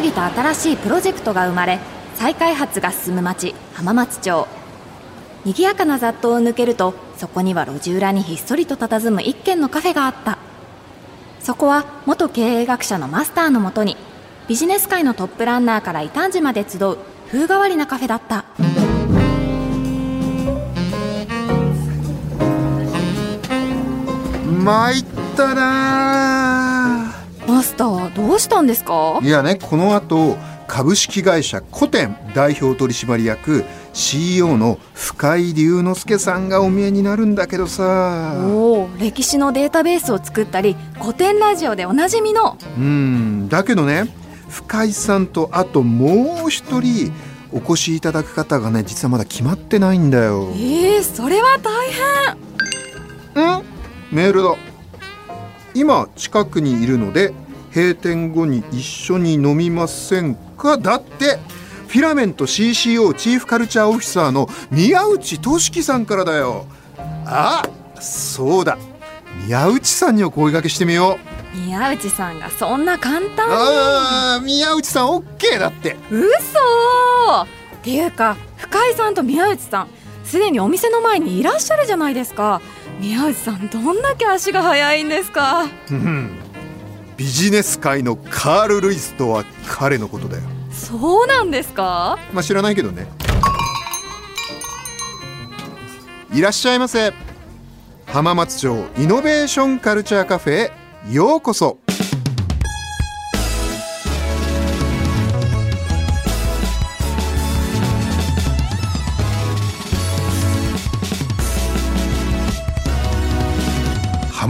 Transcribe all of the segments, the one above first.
々と新しいプロジェクトが生まれ再開発が進む町浜松町。賑やかな雑踏を抜けるとそこには路地裏にひっそりと佇む一軒のカフェがあった。そこは元経営学者のマスターのもとにビジネス界のトップランナーから異端児まで集う風変わりなカフェだった。参ったなマスターどうしたんですか？いやねこの後株式会社古典代表取締役 CEO の深井龍之介さんがお見えになるんだけどさ。おお歴史のデータベースを作ったり古典ラジオでおなじみの。うんだけどね深井さんとあともう一人お越しいただく方がね実はまだ決まってないんだよ。えー、それは大変。ん？メールだ今近くにいるので閉店後に一緒に飲みませんか？だってフィラメント CCO チーフカルチャーオフィサーの宮内俊樹さんからだよ。あそうだ。宮内さんにお声掛けしてみよう。宮内さんがそんな簡単に？ああ宮内さん OK だって。嘘っていうか深井さんと宮内さんすでにお店の前にいらっしゃるじゃないですか宮内さんどんだけ足が速いんですか？ビジネス界のカール・ルイスとは彼のことだよ。そうなんですか？まあ知らないけどね。いらっしゃいませ。浜松町イノベーションカルチャーカフェへようこそ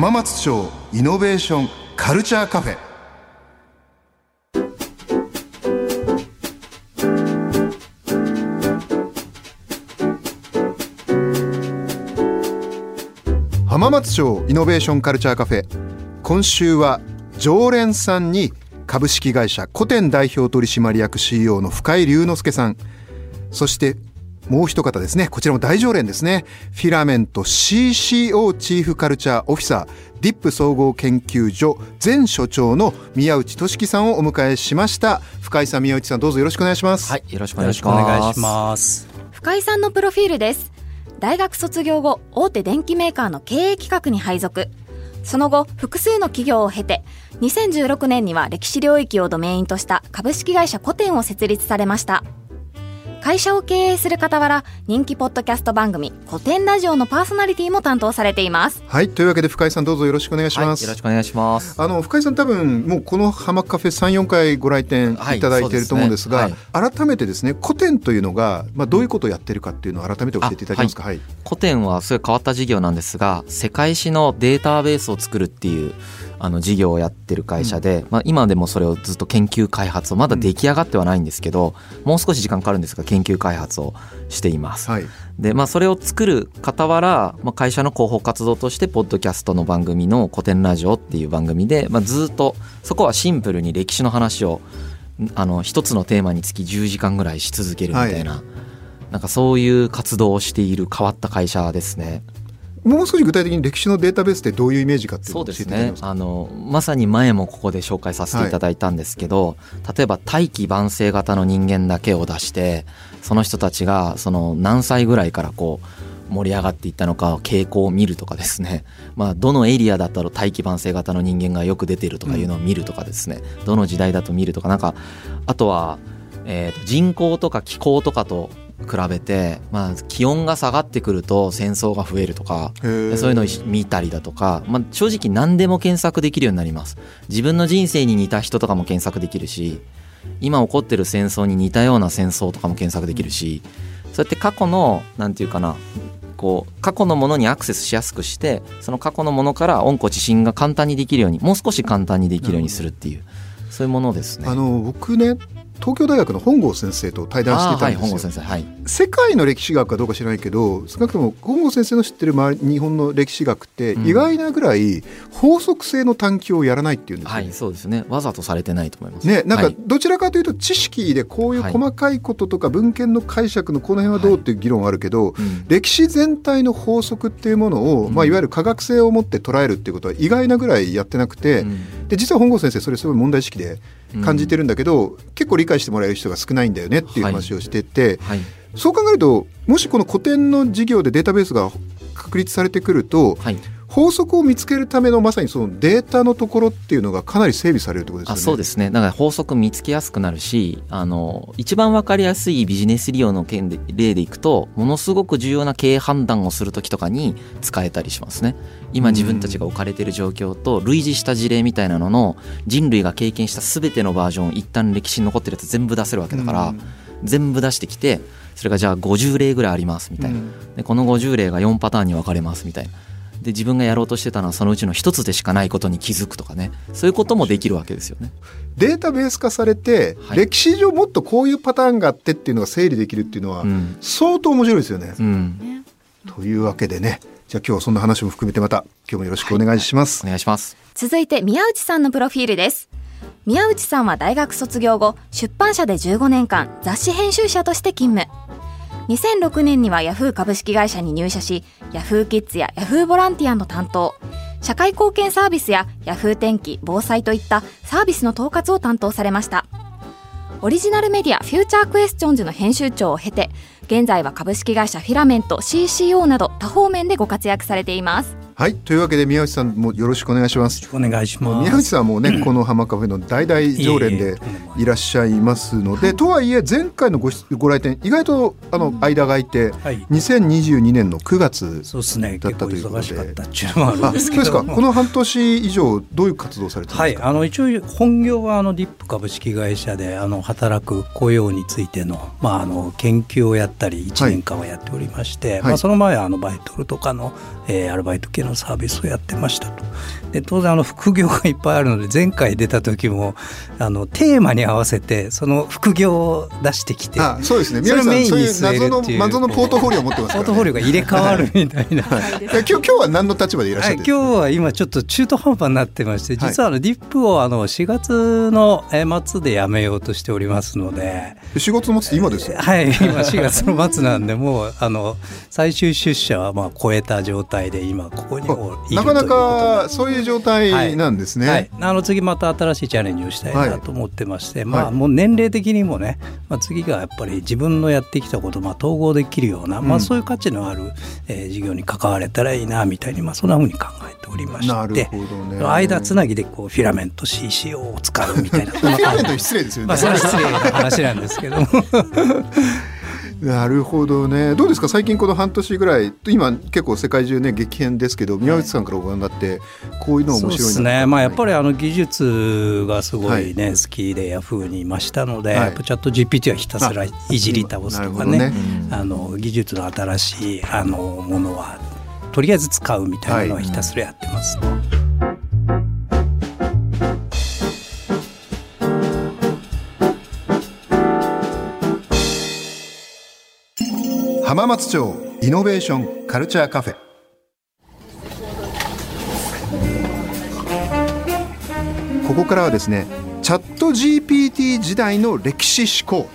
浜松町イノベーションカルチャーカフェ。浜松町イノベーションカルチャーカフェ。今週は常連さんに株式会社古典代表取締役 CEO の深井龍之介さん。そしてもう一方ですねこちらも大常連ですね。フィラメント CCO チーフカルチャーオフィサーディップ総合研究所前所長の宮内俊樹さんをお迎えしました。深井さん宮内さんどうぞよろしくお願いします。はいよろしくお願いします。深井さんのプロフィールです。大学卒業後大手電機メーカーの経営企画に配属。その後複数の企業を経て2016年には歴史領域をドメインとした株式会社古典を設立されました会社を経営する傍ら人気ポッドキャスト番組古典ラジオのパーソナリティも担当されています。はいというわけで深井さんどうぞよろしくお願いします、はい、よろしくお願いします。あの深井さん多分もうこの浜カフェ三四回ご来店いただいていると思うんですが、はいすね。はい、改めてですね古典というのがまあどういうことをやってるかっていうのを改めて教えていただけますか、はい、古典はすごい変わった事業なんですが世界史のデータベースを作るっていうあの事業をやってる会社で、うん、まあ、今でもそれをずっと研究開発をまだ出来上がってはないんですけど、うん、もう少し時間かかるんですが研究開発をしています。はい、でまあそれを作る傍ら、まあ、会社の広報活動としてポッドキャストの番組の「古典ラジオ」っていう番組で、まあ、ずっとそこはシンプルに歴史の話をあの一つのテーマにつき10時間ぐらいし続けるみたいな、はい、なんかそういう活動をしている変わった会社ですね。もう少し具体的に歴史のデータベースってどういうイメージかっていうのを教えていただけますか？あのまさに前もここで紹介させていただいたんですけど、はい、例えば大器晩成型の人間だけを出してその人たちがその何歳ぐらいからこう盛り上がっていったのか傾向を見るとかですね、まあ、どのエリアだったら大器晩成型の人間がよく出てるとかいうのを見るとかですね、うん、どの時代だと見るとかなんかあとは、えー、人口とか気候とかと比べて、まあ、気温が下がってくると戦争が増えるとかそういうのを見たりだとか、まあ、正直何でも検索できるようになります自分の人生に似た人とかも検索できるし今起こってる戦争に似たような戦争とかも検索できるしそうやって過去のなんていうかなこう過去のものにアクセスしやすくしてその過去のものから温故知新が簡単にできるようにもう少し簡単にできるようにするっていうそういうものですね。あの僕ね東京大学の本郷先生と対談してたんですよ、はいはい、世界の歴史学かどうか知らないけど少なくとも本郷先生の知ってる日本の歴史学って意外なぐらい法則性の探求をやらないっていうんですよ、ね、はいそうですね。わざとされてないと思います。ねなんかどちらかというと知識でこういう細かいこととか文献の解釈のこの辺はどうっていう議論はあるけど、はいうん、歴史全体の法則っていうものを、まあ、いわゆる科学性を持って捉えるっていうことは意外なぐらいやってなくて、うん。で実は本郷先生それすごい問題意識で感じてるんだけど、結構理解してもらえる人が少ないんだよねっていう話をしてて、はい。そう考えるともしこの古典の事業でデータベースが確立されてくるとはい法則を見つけるためのまさにそのデータのところっていうのがかなり整備されるってことですよね。あそうですね。だから法則見つけやすくなるしあの一番わかりやすいビジネス利用の件で例でいくとものすごく重要な経営判断をする時とかに使えたりしますね。今自分たちが置かれている状況と類似した事例みたいなのの人類が経験した全てのバージョン一旦歴史に残ってるやつ全部出せるわけだから、うん。全部出してきてそれがじゃあ50例ぐらいありますみたいな、でこの50例が4パターンに分かれますみたいなで自分がやろうとしてたのはそのうちの一つでしかないことに気づくとかね。そういうこともできるわけですよね。データベース化されて、はい。歴史上もっとこういうパターンがあってっていうのが整理できるっていうのはうん。相当面白いですよね。うん、というわけでね。じゃあ今日はそんな話も含めてまた今日もよろしくお願いします。お願いします。続いて宮内さんのプロフィールです。宮内さんは大学卒業後出版社で15年間雑誌編集者として勤務2006年にはヤフー株式会社に入社しヤフーキッズやヤフーボランティアの担当。社会貢献サービスやヤフー天気防災といったサービスの統括を担当されました。オリジナルメディアフューチャークエスチョンズの編集長を経て現在は株式会社フィラメント CCO など多方面でご活躍されています。はいというわけで宮内さんもよろしくお願いします。お願いします。宮内さんはもうね、この浜カフェの大々常連でいらっしゃいますので、とはいえ前回のごしご来店意外とあの間が空いて、はい。2022年の9月そうですね。だったということで。忙しかったっていうですけど。そうですか。この半年以上どういう活動をされてるんはい、ですか、あの一応本業はあのディップ株式会社であの働く雇用についての,、まあ、あの研究をやったり1年間はやっておりまして、はい。まあ、その前はあのバイトルとかの、えーアルバイト系のサービスをやってましたと。で当然あの副業がいっぱいあるので前回出た時もあのテーマに合わせてその副業を出してきてあそうですね。それ宮内さんそういうメインに据え謎のるっていう。謎のポートフォリオを持ってますから、ね、ポートフォリオが入れ替わるみたいな。はい、今日今日は何の立場でいらっしゃるんですか？今日は今ちょっと中途半端になってましてはい。実はあのディップをあの4月のえー末で辞めようとしておりますので、仕事の持つって今ですよ。はい、今4月の末なんでもうあの最終出社はまあ超えた状態で今ここにもいるなかなということかそういう状態なんですね。はい、あの次また新しいチャレンジをしたいはないと思ってまして、まあはいもう年齢的にもね、まあ、次がやっぱり自分のやってきたことをまあ統合できるような、うんまあ、そういう価値のある、えー事業に関われたらいいなみたいに、まあ、そんなふうに考えておりましてなるほどね。間つなぎでこうフィラメント CCO を使うみたいなフィラメントに失礼ですよね。まあそれは失礼な話なんですけどもなるほどね。どうですか？最近この半年ぐらい今結構世界中ね激変ですけど宮内さんからご覧になってこういうのそうで面白いなすね。まあやっぱりりあの技術がすごいね、は好きでヤフーにいましたので、はい。チャット GPT はひたすらいじり倒すとかねなるほどあの技術の新しいあのものはとりあえず使うみたいなのはひたすらやってます。浜松町イノベーションカルチャーカフェ。ここからはですねチャット GPT 時代の歴史思考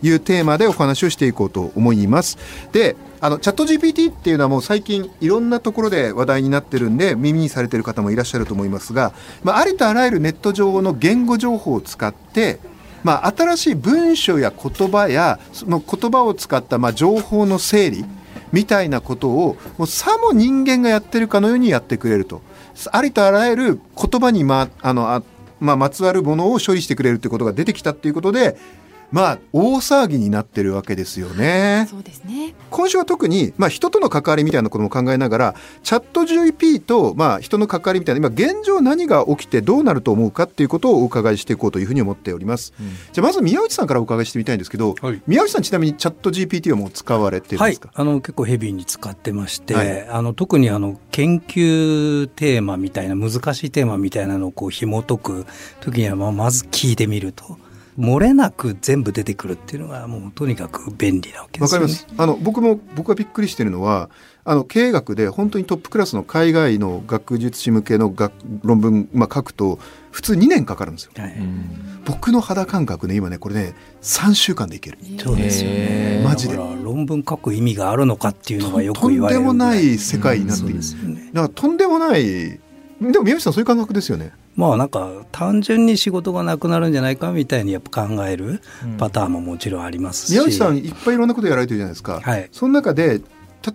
というテーマでお話をしていこうと思います。であのチャット GPT っていうのはもう最近いろんなところで話題になってるんで耳にされてる方もいらっしゃると思いますが、まあ、ありとあらゆるネット上の言語情報を使ってまあ、新しい文章や言葉やその言葉を使ったまあ情報の整理みたいなことをもうさも人間がやってるかのようにやってくれると。ありとあらゆる言葉にまあのあ、まあ、まつわるものを処理してくれるということが出てきたっていうことでまあ大騒ぎになってるわけですよね。そうですね。今週は特に、まあ、人との関わりみたいなことも考えながらチャット GP と、まあ、人の関わりみたいな今現状何が起きてどうなると思うかっていうことをお伺いしていこうというふうに思っております、じゃあまず宮内さんからお伺いしてみたいんですけど、はい。宮内さんちなみにチャット GPT はもう使われてるんはいですか、、あの結構ヘビーに使ってまして、はい。あの特にあの研究テーマみたいな難しいテーマみたいなのをこう紐解く時にはまあまず聞いてみると漏れなく全部出てくるっていうのがもうとにかく便利なわけですよね。わかります。あの僕も僕がびっくりしてるのはあの経営学で本当にトップクラスの海外の学術誌向けの学論文、まあ、書くと普通2年かかるんですよ。はい僕の肌感覚ね今ねこれね3週間でいける。そうですよね。マジで論文書く意味があるのかっていうのがよとく言われるんでもない世界になっている。ですよね。だからとんでもないでも宮内さんそういう感覚ですよね。まあなんか単純に仕事がなくなるんじゃないかみたいにやっぱ考えるパターンももちろんありますし、宮内さんいっぱいいろんなことやられてるじゃないですか、はい。その中で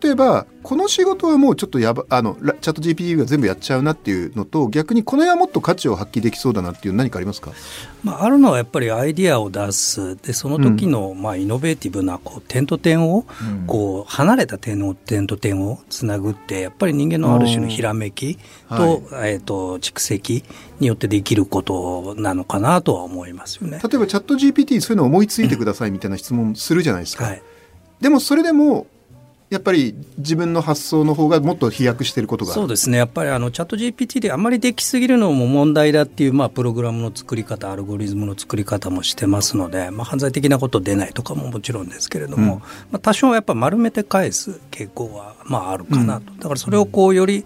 例えばこの仕事はもうちょっとやばあのラチャット GPT が全部やっちゃうなっていうのと逆にこの辺はもっと価値を発揮できそうだなっていう何かありますか？まあ、あるのはやっぱりアイディアを出す。でその時のまあイノベーティブなこう点と点をうん。こう離れた点の点と点をつなぐってやっぱり人間のある種のひらめきと,、えー、と蓄積によってできることなのかなとは思いますよね。例えばチャット GPT そういうの思いついてくださいみたいな質問するじゃないですか、はい。でもそれでもやっぱり自分の発想の方がもっと飛躍してることが。そうですね。やっぱりあのチャット GPT であまりできすぎるのも問題だっていう、まあ、プログラムの作り方アルゴリズムの作り方もしてますので、まあ、犯罪的なこと出ないとかももちろんですけれども、うん。まあ、多少やっぱ丸めて返す傾向はまああるかなと、だからそれをこうより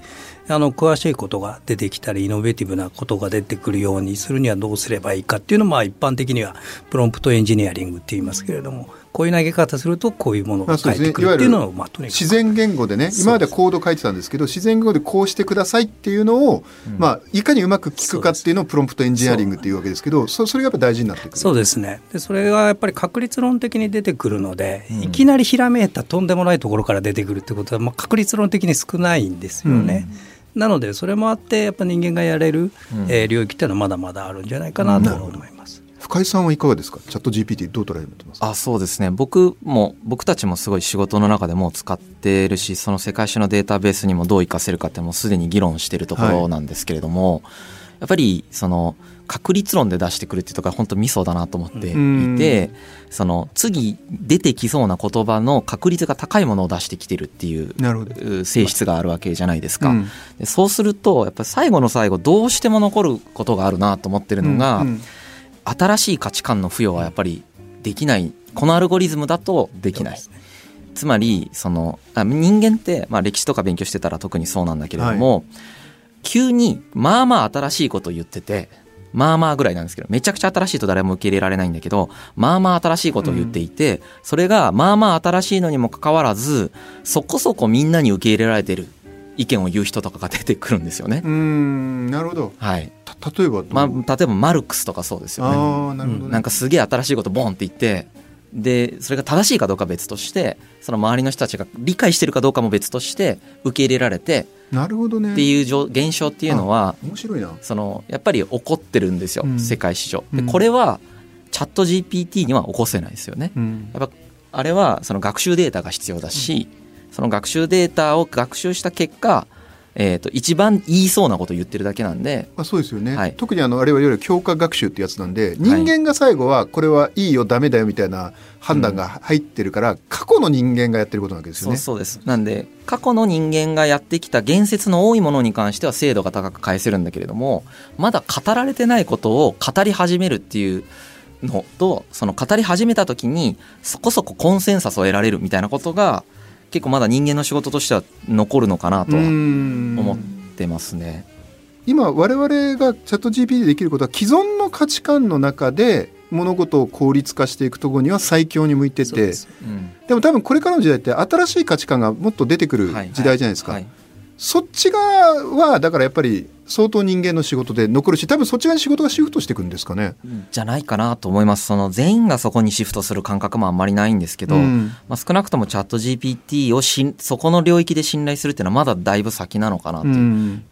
あの詳しいことが出てきたりイノベーティブなことが出てくるようにするにはどうすればいいかっていうのをまあ一般的にはプロンプトエンジニアリングって言いますけれどもこういう投げ方するとこういうものが返ってくるっていうのをまあとにかく。自然言語でね今までコード書いてたんですけど自然言語でこうしてくださいっていうのを、まあ、いかにうまく聞くかっていうのをプロンプトエンジニアリングっていうわけですけどそそれがやっぱ大事になってくる。そうですね。でそれがやっぱり確率論的に出てくるので、うん。いきなりひらめいたとんでもないところから出てくるってことは、まあ、確率論的に少ないんですよね。なのでそれもあってやっぱ人間がやれる、うん。えー領域っていうのはまだまだあるんじゃないかなと思います。深井さんはいかがですか？チャット GPT どう捉えてます？かあそうですね。僕も僕たちもすごい仕事の中でもう使ってるしその世界史のデータベースにもどう活かせるかってもうすでに議論してるところなんですけれども、やっぱりその確率論で出してくるっていうところが本当ミソだなと思っていて、その次出てきそうな言葉の確率が高いものを出してきてるっていう性質があるわけじゃないですか、うん。でそうするとやっぱり最後の最後どうしても残ることがあるなと思ってるのが、うんうん。新しい価値観の付与はやっぱりできない。このアルゴリズムだとできない、つまりそのあ人間って、まあ、歴史とか勉強してたら特にそうなんだけれども、急にまあまあ新しいことを言っててまあまあぐらいなんですけどめちゃくちゃ新しいと誰も受け入れられないんだけどまあまあ新しいことを言っていて、それがまあまあ新しいのにもかかわらずそこそこみんなに受け入れられてる意見を言う人とかが出てくるんですよね。うーんなるほど。はい。た例えばまあ、例えばマルクスとかそうですよね。ああなるほど、ね。なんかすげえ新しいことボンって言ってでそれが正しいかどうかは別としてその周りの人たちが理解してるかどうかも別として受け入れられてなるほどね。っていう状現象っていうのは面白いな。そのやっぱり起こってるんですよ、うん。世界史上。でうん。これはチャット GPT には起こせないですよね。うん。やっぱあれはその学習データが必要だし、その学習データを学習した結果、えー、と一番言いそうなことを言ってるだけなんで。まあ、そうですよね、はい。特にあのあれはいわゆる強化学習ってやつなんで人間が最後はこれはいいよダメだよみたいな判断が入ってるから、過去の人間がやってることなわけですよね。そうそうです。なんで過去の人間がやってきた言説の多いものに関しては精度が高く返せるんだけれどもまだ語られてないことを語り始めるっていうのとその語り始めた時にそこそこコンセンサスを得られるみたいなことが結構まだ人間の仕事としては残るのかなとは思思ってますね。今我々がチャット GPT でできることは既存の価値観の中で物事を効率化していくところには最強に向いてて。です。うん。でも多分これからの時代って新しい価値観がもっと出てくるはい。時代じゃないですか、はいそっち側はだからやっぱり相当人間の仕事で残るし多分そっち側に仕事がシフトしていくんですかね。じゃないかなと思います。その全員がそこにシフトする感覚もあんまりないんですけど、うん。まあ、少なくともチャット GPT をしんそこの領域で信頼するっていうのはまだだいぶ先なのかなという、うん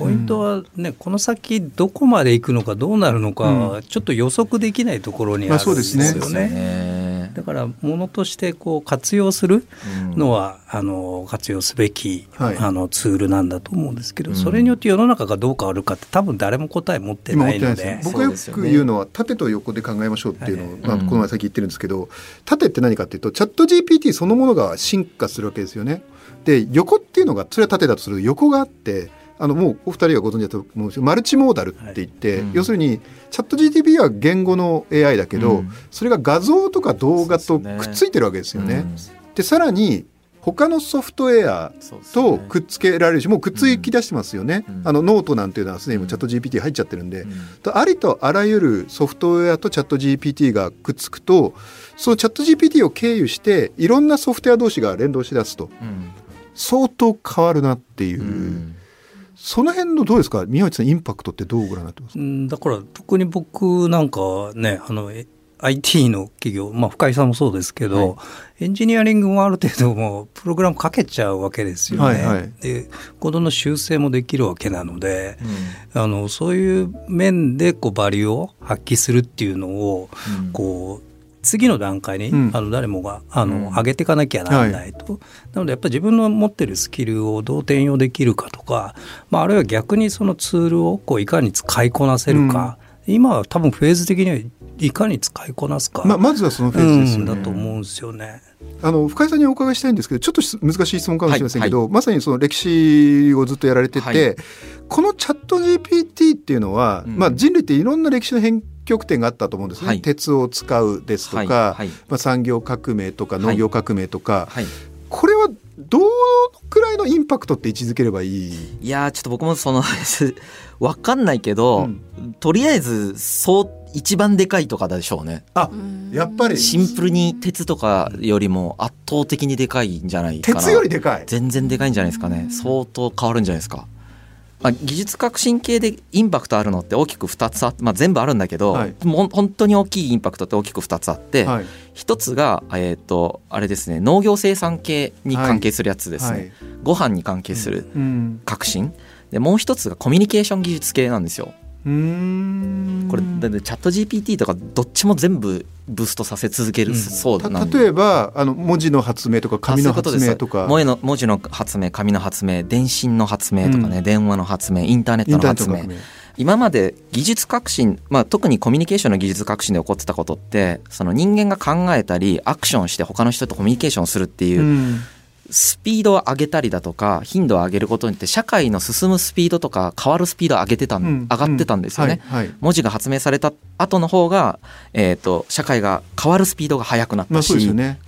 ポイントはね、この先どこまで行くのかどうなるのか、うちょっと予測できないところにあるんですよまあそうですね。だから物としてこう活用するうん。のは、あの活用すべき、はい。あのツールなんだと思うんですけど、うん。それによって世の中がどう変わるかって多分誰も答え持って今ないので。僕がよく言うのは縦と横で考えましょうっていうのを、まあ、この前さっき言ってるんですけど縦って何かっていうとチャット GPT そのものが進化するわけですよね。で横っていうのがそれは縦だとすると横があってあのもうお二人がご存知だと思うんですけどマルチモーダルって言って、はい。うん。要するにチャット GTP は言語の AI だけど、うん。それが画像とか動画とくっついてるわけですよね。うん。でさらに他のソフトウェアとね。くっつけられるしもうくっつき出してますよね、うん。あのノートなんていうのはすでにチャット GPT 入っちゃってるんで、うん。とありとあらゆるソフトウェアとチャット GPT がくっつくとそのチャット GPT を経由していろんなソフトウェア同士が連動しだすと。うん。相当変わるなっていう、うんその辺のどうですか？宮内さんインパクトってどうご覧になってますうんだから特に僕なんかはねあのえ IT の企業、まあ、深井さんもそうですけど、エンジニアリングもある程度もうプログラムかけちゃうわけですよね。はいはい。でコードの修正もできるわけなので、あのそういう面でこうバリューを発揮するっていうのを、うん。こう次の段階に、うん。あの誰もがあの、うん。上げていかなきゃならないと、なのでやっぱり自分の持ってるスキルをどう転用できるかとか、まあ、あるいは逆にそのツールをこういかに使いこなせるか、今は多分フェーズ的にはいかに使いこなすか、ままずはそのフェーズですよね、うんだと思うんですよね。あの深井さんにお伺いしたいんですけどちょっとし難しい質問かもしれませんけど、まさにその歴史をずっとやられてて、はい。このチャット GPT っていうのは、うん。まあ、人類っていろんな歴史の変極点があったと思うんですね、はい。鉄を使うですとか、はい。はい。まあ、産業革命とか農業革命とか、はい。これはどのくらいのインパクトって位置づければいい？いやーちょっと僕もその わかんないけど、うん。とりあえずそう一番でかいとかでしょうね。あやっぱり。シンプルに鉄とかよりも圧倒的にでかいんじゃないかな。鉄よりでかい。全然でかいんじゃないですかね。相当変わるんじゃないですか、まあ、技術革新系でインパクトあるのって大きく2つあって、まあ、全部あるんだけど、はい。もう本当に大きいインパクトって大きく2つあって、はい。一つが、えー、とあれですね農業生産系に関係するやつですね、はい。ご飯に関係するうん。革新。でもう一つがコミュニケーション技術系なんですようーん。これだってチャット GPT とかどっちも全部ブーストさせ続けるうん。たそうなんで例えばあの文字の発明とか紙の発明とか。文字の文字の発明紙の発明電信の発明とかね、うん。電話の発明インターネットの発明。今まで技術革新、まあ、特にコミュニケーションの技術革新で起こってたことってその人間が考えたりアクションして他の人とコミュニケーションするっていううんスピードを上げたりだとか頻度を上げることによって社会の進むスピードとか変わるスピードを上げてたん、うん上がってたんですよね。はいはい。文字が発明された後の方が、えー、と社会が変わるスピードが速くなっまあたし、そうですよね。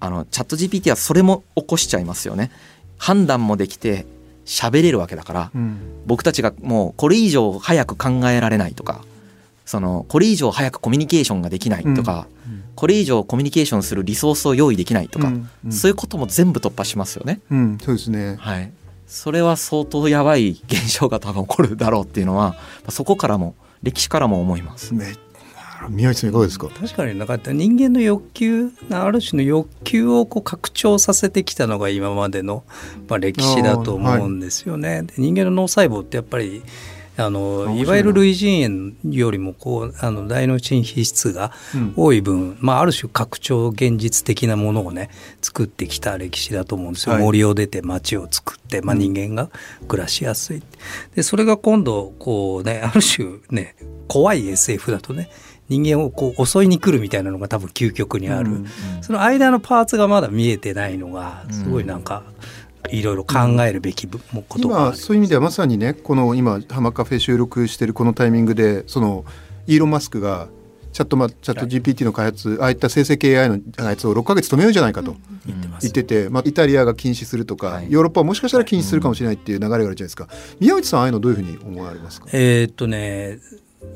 あのチャット GPT はそれも起こしちゃいますよね。判断もできて喋れるわけだからうん。僕たちがもうこれ以上早く考えられないとかそのこれ以上早くコミュニケーションができないとか、うんこれ以上コミュニケーションするリソースを用意できないとか、うんうんそういうことも全部突破しますよね。うんそうですねはい、それは相当やばい現象が多分起こるだろうっていうのはそこからも歴史からも思います。め宮内さんいかがですか？確かになんか人間の欲求ある種の欲求をこう拡張させてきたのが今までの、まあ、歴史だと思うんですよね。で人間の脳細胞ってやっぱりあのいわゆる類人猿よりもこうあの大脳神皮質がうん。多い分、まあ、ある種拡張現実的なものをね作ってきた歴史だと思うんですよ、はい。森を出て町を作って、まあ、人間が暮らしやすい。でそれが今度こうねある種ね怖い SF だとね人間をこう襲いに来るみたいなのが多分究極にある、うんその間のパーツがまだ見えてないのがすごいなんかいろいろ考えるべきぶもことがある。今そういう意味ではまさにねこの今ハマカフェ収録してるこのタイミングでそのイーロン・マスクがチャットマチャット GPT の開発、ああいった生成系 AI の開発を6ヶ月止めようじゃないかと言ってます。言ってて、まあ、イタリアが禁止するとか、はい。ヨーロッパはもしかしたら禁止するかもしれないっていう流れがあるじゃないですか、宮内さんああいうのどういうふうに思われますか？えーっとね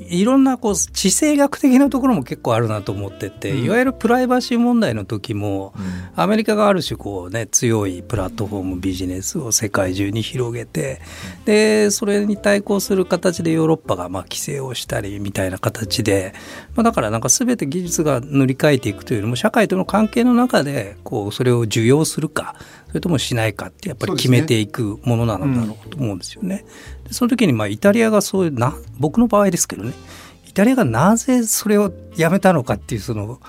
いろんなこう地政学的なところも結構あるなと思ってて、うん。いわゆるプライバシー問題の時も、うん。アメリカがある種こうね強いプラットフォームビジネスを世界中に広げてでそれに対抗する形でヨーロッパがまあ規制をしたりみたいな形で、まあ、だからなんか全て技術が塗り替えていくというよりも社会との関係の中でこうそれを受容するかそれともしないかってやっぱり決めていくものなのだろうと思うんですよね。でその時にまあイタリアがそういうな僕の場合ですけどね。イタリアがなぜそれをやめたのかっていうその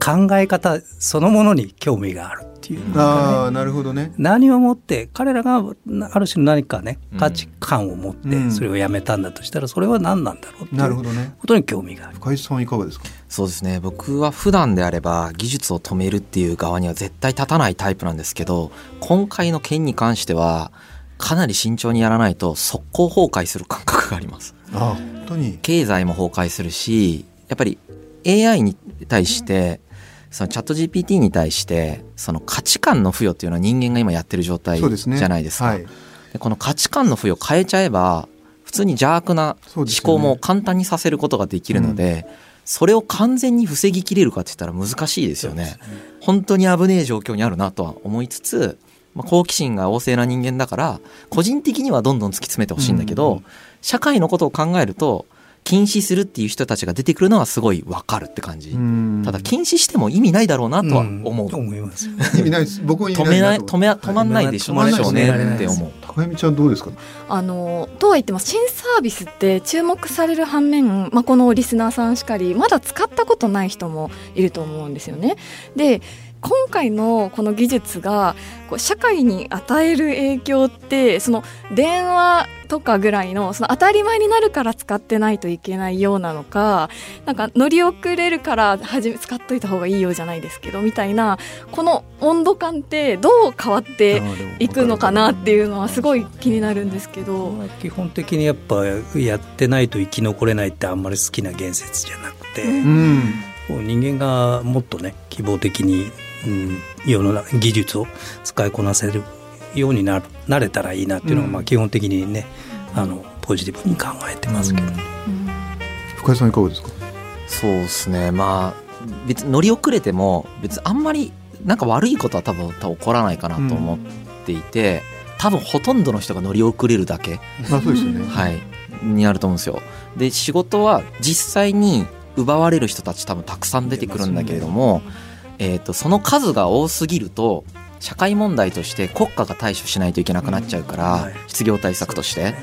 考え方そのものに興味があるっていうね。ああなるほどね。何をもって彼らがなある種の何かねうん。価値観を持ってうん。それをやめたんだとしたらそれは何なんだろうっていうなるほどね。ことに興味がある。深井さんいかがですか？そうですね。僕は普段であれば技術を止めるっていう側には絶対立たないタイプなんですけど今回の件に関してはかなり慎重にやらないと速攻崩壊する感覚があります。ああ本当に。経済も崩壊するしやっぱり AI に対してそのチャット GPT に対してその価値観の付与っていうのは人間が今やってる状態じゃないですか。はい。でこの価値観の付与を変えちゃえば普通に邪悪な思考も簡単にさせることができるので、それを完全に防ぎきれるかって言ったら難しいですよね。本当に危ねえ状況にあるなとは思いつつ、まあ、好奇心が旺盛な人間だから個人的にはどんどん突き詰めてほしいんだけど、社会のことを考えると禁止するっていう人たちが出てくるのはすごいわかるって感じ、ただ禁止しても意味ないだろうなとは思う、思います。意味ないです。僕も止めない止め止まんないでしょうねって思う。高山ちゃんどうですか？あのとは言っても新サービスって注目される反面、まあ、このリスナーさんしかりまだ使ったことない人もいると思うんですよね。で今回のこの技術がこう社会に与える影響ってその電話とかぐらいのその当たり前になるから使ってないといけないようなのかなんか乗り遅れるから始め使っといた方がいいようじゃないですけどみたいなこの温度感ってどう変わっていくのかなっていうのはすごい気になるんですけど。基本的にやっぱやってないと生き残れないってあんまり好きな言説じゃなくて、うん、人間がもっとね希望的にうん、世の中技術を使いこなせるようにななれたらいいなっていうのが、まあ基本的にねあのポジティブに考えてますけど、深井さんいかがですか？そうですね。まあ別に乗り遅れても別にあんまりなんか悪いことは多分起こらないかなと思っていて、うん、多分ほとんどの人が乗り遅れるだけ、まあそうですよね。はい、になると思うんですよ。で仕事は実際に奪われる人たち多分たくさん出てくるんだけれども、えーと、その数が多すぎると社会問題として国家が対処しないといけなくなっちゃうから、うんはい、失業対策として。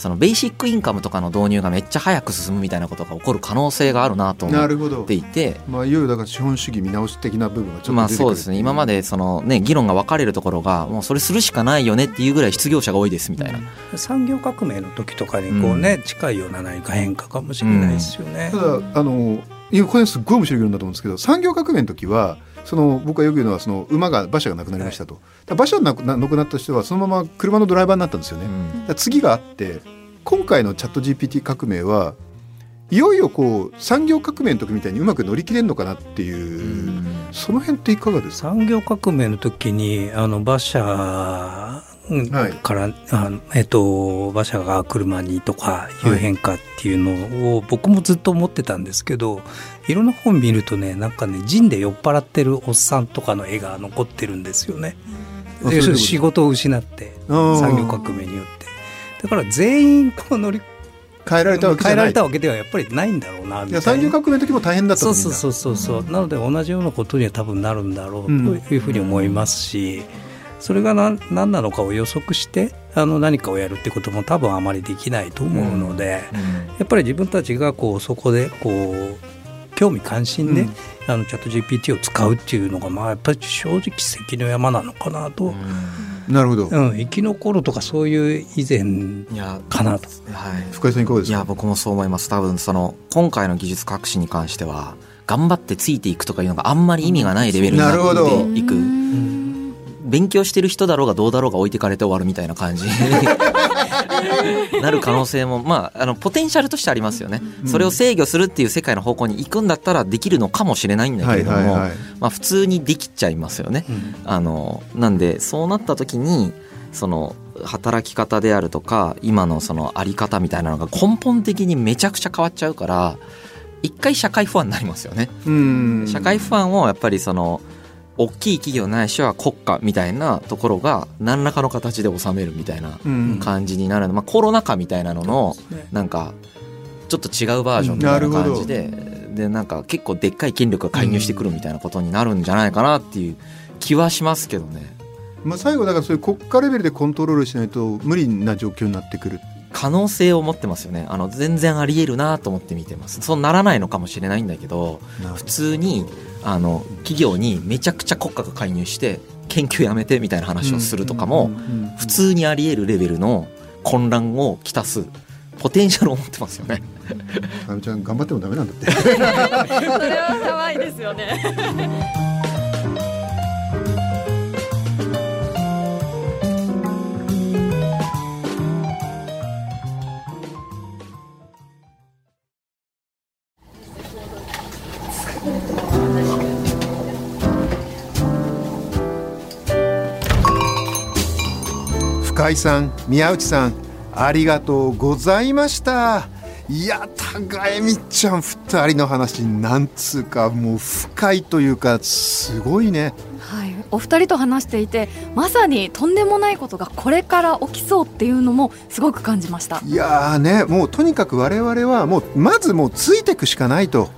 そのベーシックインカムとかの導入がめっちゃ早く進むみたいなことが起こる可能性があるなと思っていて。まあ、いよいよだから資本主義見直し的な部分がちょっとまあそうですね。今までその、ね、議論が分かれるところがもうそれするしかないよねっていうぐらい失業者が多いですみたいな、うん、産業革命の時とかにこうね、うん、近いような何か変化かもしれないですよね。ただあのこれすごい面白い議論だと思うんですけど産業革命の時はその僕がよく言うのはその馬が馬車がなくなりましたと、はい、馬車がなくなった人はそのまま車のドライバーになったんですよね、うん、次があって今回のチャット GPT 革命はいよいよこう産業革命の時みたいにうまく乗り切れるのかなっていう、うん、その辺っていかがですか？産業革命の時にあの馬車から、はい、あえっと、馬車が車にとかいう変化っていうのを僕もずっと思ってたんですけど、い、ろんな本見るとねなんかね陣で酔っ払ってるおっさんとかの絵が残ってるんですよね。仕事を失って産業革命によって。だから全員こう乗り変えられたわけ変えられたわけではやっぱりないんだろうなみたいな。産業革命の時も大変だったそうそうそうそうそう、うん、なので同じようなことには多分なるんだろうというふうに思いますし、うんそれが何何なのかを予測してあの何かをやるってことも多分あまりできないと思うので、うんうん、やっぱり自分たちがこうそこでこう興味関心で、うん、あのチャット GPT を使うっていうのがまあやっぱり正直関の山なのかなと。なるほど、うん、生き残るとかそういう以前かなと、はい、深井さんいかがですか？いや僕もそう思います。多分その今回の技術革新に関しては頑張ってついていくとかいうのがあんまり意味がないレベルになっていく。勉強してる人だろうがどうだろうが置いてかれて終わるみたいな感じ。なる可能性もまああのポテンシャルとしてありますよね、それを制御するっていう世界の方向に行くんだったらできるのかもしれないんだけれども、まあ、普通にできちゃいますよね、うん、あのなんでそうなった時にその働き方であるとか今のそのあり方みたいなのが根本的にめちゃくちゃ変わっちゃうから一回社会不安になりますよね。社会不安をやっぱりその大きい企業ないしは国家みたいなところが何らかの形で収めるみたいな感じになるの、まあ、コロナ禍みたいなののなんかちょっと違うバージョンみたいな感じででなんか結構でっかい権力が介入してくるみたいなことになるんじゃないかなっていう気はしますけどね。まあ、最後だからそういう国家レベルでコントロールしないと無理な状況になってくる。可能性を持ってますよね。あの全然ありえるなと思って見てます。そうならないのかもしれないんだけど。普通にあの企業にめちゃくちゃ国家が介入して研究やめてみたいな話をするとかも普通にありえるレベルの混乱をきたすポテンシャルを持ってますよね。あみちゃん頑張ってもダメなんだって。それはやばいですよね。井さん宮内さんありがとうございました。いや高江みっちゃん2人の話なんつうかもう深いというかすごいね。はい。お二人と話していてまさにとんでもないことがこれから起きそうっていうのもすごく感じました。いやーねもうとにかく我々はもうまずもうついていくしかないと。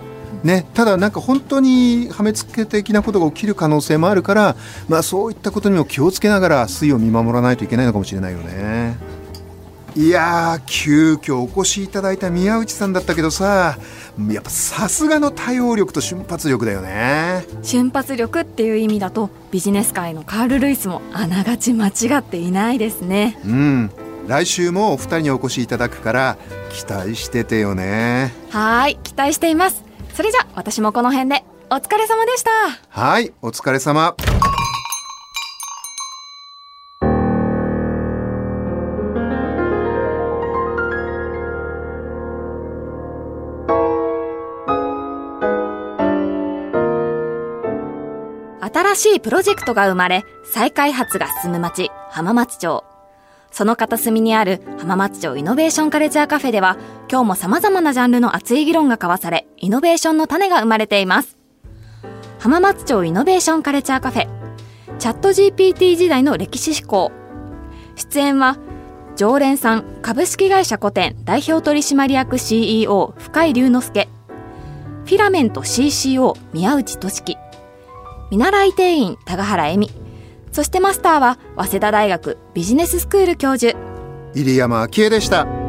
ね、ただなんか本当に破滅的なことが起きる可能性もあるから、まあ、そういったことにも気をつけながら推移を見守らないといけないのかもしれないよね。いやー急遽お越しいただいた宮内さんだったけどさやっぱさすがの対応力と瞬発力だよね。瞬発力っていう意味だとビジネス界のカール・ルイスもあながち間違っていないですね。うん。来週もお二人にお越しいただくから期待しててよね。はい期待していますそれじゃ私もこの辺でお疲れ様でしたはいお疲れ様新しいプロジェクトが生まれ、再開発が進む町、浜松町。その片隅にある浜松町イノベーションカルチャーカフェでは、今日も様々なジャンルの熱い議論が交わされ、イノベーションの種が生まれています。浜松町イノベーションカルチャーカフェ、チャット GPT 時代の歴史思考。出演は、常連さん株式会社古典代表取締役 CEO 深井龍之介、フィラメント CCO 宮内俊樹、見習い店員高原恵美そしてマスターは早稲田大学ビジネススクール教授。入山昭恵でした。